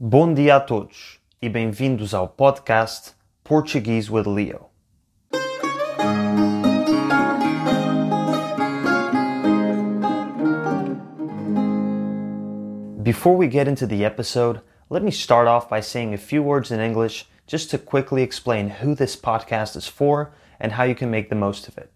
Bom dia a todos e bem-vindos ao podcast Portuguese with Leo. Before we get into the episode, let me start off by saying a few words in English just to quickly explain who this podcast is for and how you can make the most of it.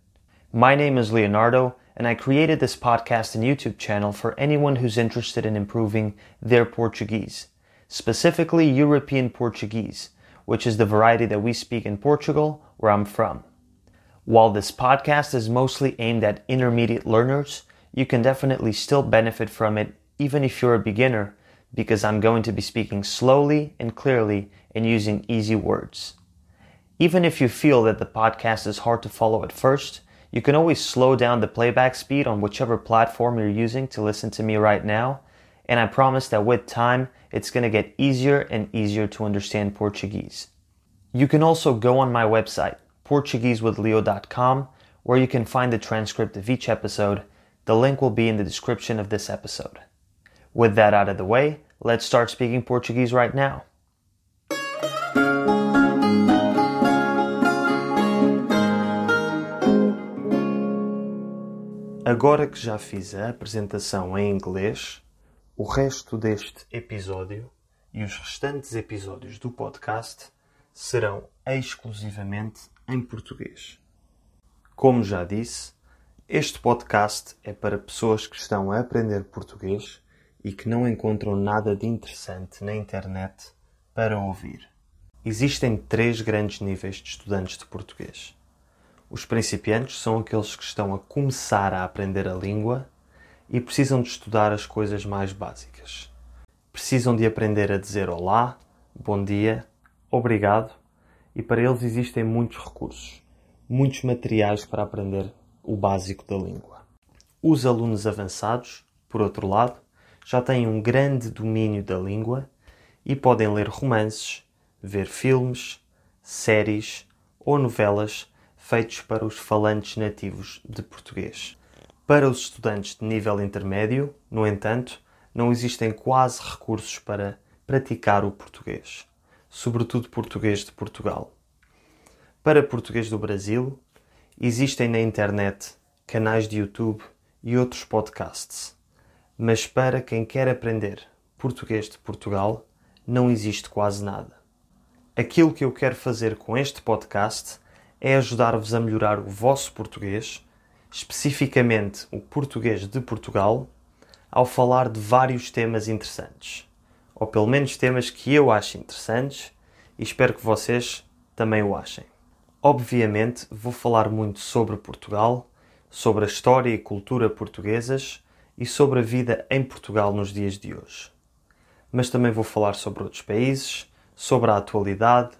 My name is Leonardo, and I created this podcast and YouTube channel for anyone who's interested in improving their Portuguese, specifically European Portuguese, which is the variety that we speak in Portugal, where I'm from. While this podcast is mostly aimed at intermediate learners, you can definitely still benefit from it even if you're a beginner, because I'm going to be speaking slowly and clearly and using easy words. Even if you feel that the podcast is hard to follow at first, you can always slow down the playback speed on whichever platform you're using to listen to me right now, and I promise that with time, it's going to get easier and easier to understand Portuguese. You can also go on my website, PortugueseWithLeo.com, where you can find the transcript of each episode. The link will be in the description of this episode. With that out of the way, let's start speaking Portuguese right now. Agora que já fiz a apresentação em inglês, o resto deste episódio e os restantes episódios do podcast serão exclusivamente em português. Como já disse, este podcast é para pessoas que estão a aprender português e que não encontram nada de interessante na internet para ouvir. Existem três grandes níveis de estudantes de português. Os principiantes são aqueles que estão a começar a aprender a língua e precisam de estudar as coisas mais básicas. Precisam de aprender a dizer olá, bom dia, obrigado e para eles existem muitos recursos, muitos materiais para aprender o básico da língua. Os alunos avançados, por outro lado, já têm um grande domínio da língua e podem ler romances, ver filmes, séries ou novelas feitos para os falantes nativos de português. Para os estudantes de nível intermédio, no entanto, não existem quase recursos para praticar o português, sobretudo português de Portugal. Para português do Brasil, existem na internet canais de YouTube e outros podcasts. Mas para quem quer aprender português de Portugal, não existe quase nada. Aquilo que eu quero fazer com este podcast é ajudar-vos a melhorar o vosso português, especificamente o português de Portugal, ao falar de vários temas interessantes. Ou pelo menos temas que eu acho interessantes e espero que vocês também o achem. Obviamente, vou falar muito sobre Portugal, sobre a história e cultura portuguesas e sobre a vida em Portugal nos dias de hoje. Mas também vou falar sobre outros países, sobre a atualidade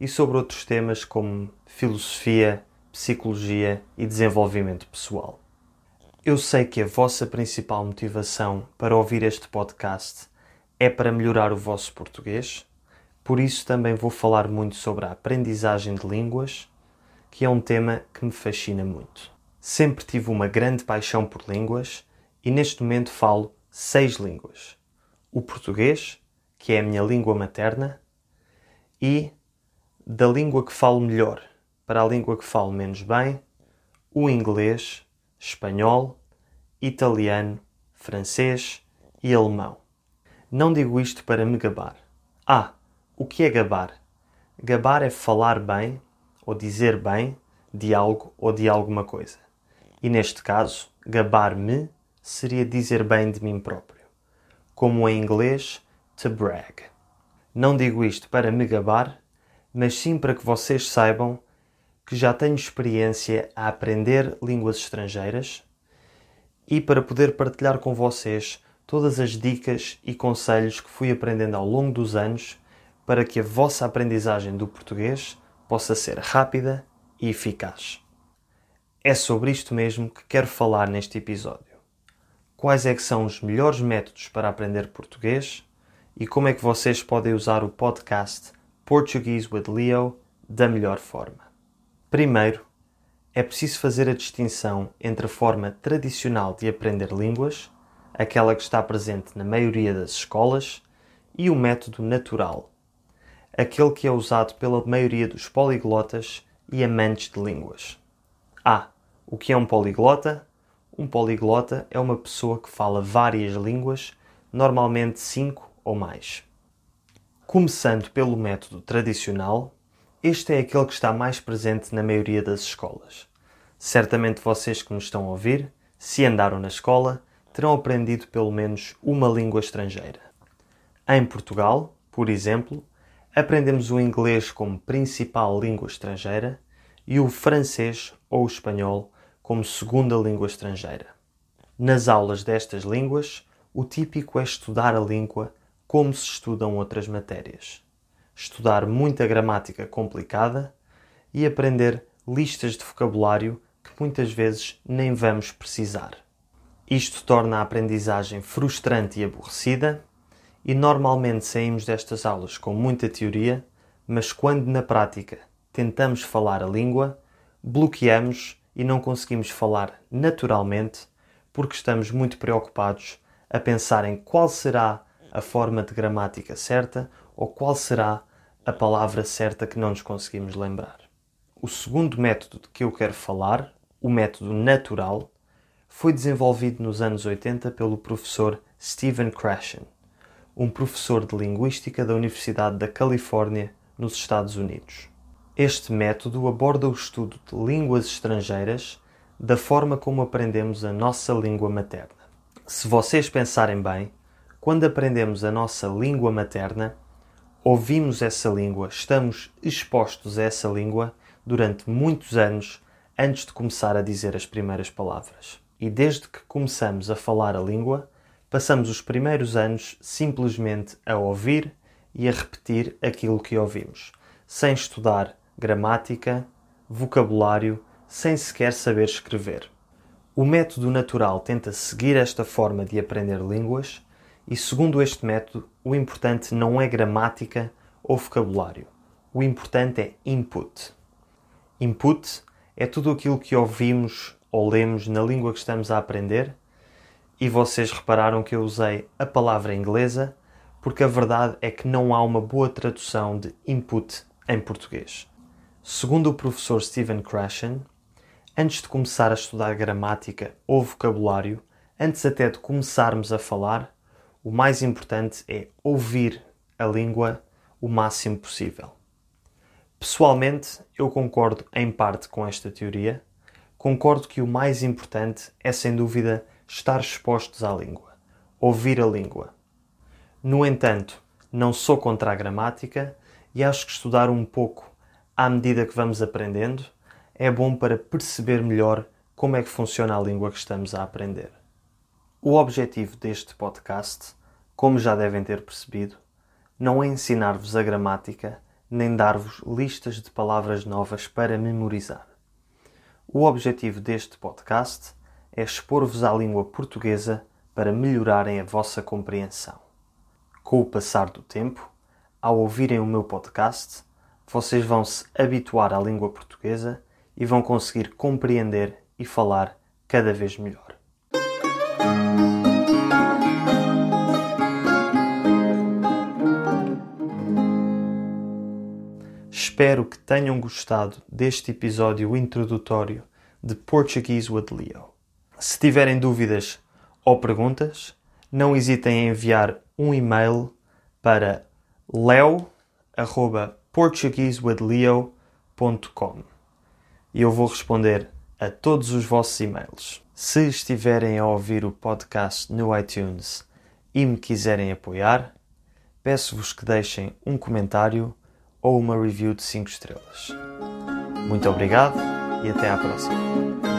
e sobre outros temas como filosofia, psicologia e desenvolvimento pessoal. Eu sei que a vossa principal motivação para ouvir este podcast é para melhorar o vosso português, por isso também vou falar muito sobre a aprendizagem de línguas, que é um tema que me fascina muito. Sempre tive uma grande paixão por línguas e neste momento falo seis línguas: o português, que é a minha língua materna, e da língua que falo melhor para a língua que falo menos bem, o inglês, espanhol, italiano, francês e alemão. Não digo isto para me gabar. Ah, o que é gabar? Gabar é falar bem ou dizer bem de algo ou de alguma coisa. E neste caso, gabar-me seria dizer bem de mim próprio. Como em inglês, to brag. Não digo isto para me gabar, mas sim para que vocês saibam que já tenho experiência a aprender línguas estrangeiras e para poder partilhar com vocês todas as dicas e conselhos que fui aprendendo ao longo dos anos para que a vossa aprendizagem do português possa ser rápida e eficaz. É sobre isto mesmo que quero falar neste episódio. Quais é que são os melhores métodos para aprender português e como é que vocês podem usar o podcast Portuguese with Leo da melhor forma. Primeiro, é preciso fazer a distinção entre a forma tradicional de aprender línguas, aquela que está presente na maioria das escolas, e o método natural, aquele que é usado pela maioria dos poliglotas e amantes de línguas. Ah, o que é um poliglota? Um poliglota é uma pessoa que fala várias línguas, normalmente cinco ou mais. Começando pelo método tradicional, este é aquele que está mais presente na maioria das escolas. Certamente vocês que nos estão a ouvir, se andaram na escola, terão aprendido pelo menos uma língua estrangeira. Em Portugal, por exemplo, aprendemos o inglês como principal língua estrangeira e o francês ou o espanhol como segunda língua estrangeira. Nas aulas destas línguas, o típico é estudar a língua como se estudam outras matérias. Estudar muita gramática complicada e aprender listas de vocabulário que muitas vezes nem vamos precisar. Isto torna a aprendizagem frustrante e aborrecida e normalmente saímos destas aulas com muita teoria, mas quando na prática tentamos falar a língua, bloqueamos e não conseguimos falar naturalmente porque estamos muito preocupados a pensar em qual será a forma de gramática certa ou qual será a palavra certa que não nos conseguimos lembrar. O segundo método de que eu quero falar, o método natural, foi desenvolvido nos anos 80 pelo professor Stephen Krashen um professor de linguística da Universidade da Califórnia, nos Estados Unidos. Este método aborda o estudo de línguas estrangeiras da forma como aprendemos a nossa língua materna. Se vocês pensarem bem, quando aprendemos a nossa língua materna, ouvimos essa língua, estamos expostos a essa língua durante muitos anos antes de começar a dizer as primeiras palavras. E desde que começamos a falar a língua, passamos os primeiros anos simplesmente a ouvir e a repetir aquilo que ouvimos, sem estudar gramática, vocabulário, sem sequer saber escrever. O método natural tenta seguir esta forma de aprender línguas e, segundo este método, o importante não é gramática ou vocabulário. O importante é input. Input é tudo aquilo que ouvimos ou lemos na língua que estamos a aprender e vocês repararam que eu usei a palavra inglesa porque a verdade é que não há uma boa tradução de input em português. Segundo o professor Stephen Krashen, antes de começar a estudar gramática ou vocabulário, antes até de começarmos a falar, o mais importante é ouvir a língua o máximo possível. Pessoalmente, eu concordo em parte com esta teoria. Concordo que o mais importante é, sem dúvida, estar expostos à língua, ouvir a língua. No entanto, não sou contra a gramática e acho que estudar um pouco à medida que vamos aprendendo é bom para perceber melhor como é que funciona a língua que estamos a aprender. O objetivo deste podcast, como já devem ter percebido, não é ensinar-vos a gramática nem dar-vos listas de palavras novas para memorizar. O objetivo deste podcast é expor-vos à língua portuguesa para melhorarem a vossa compreensão. Com o passar do tempo, ao ouvirem o meu podcast, vocês vão se habituar à língua portuguesa e vão conseguir compreender e falar cada vez melhor. Espero que tenham gostado deste episódio introdutório de Portuguese with Leo. Se tiverem dúvidas ou perguntas, não hesitem em enviar um e-mail para leo@portuguesewithleo.com e eu vou responder a todos os vossos e-mails. Se estiverem a ouvir o podcast no iTunes e me quiserem apoiar, peço-vos que deixem um comentário ou uma review de 5 estrelas. Muito obrigado e até à próxima.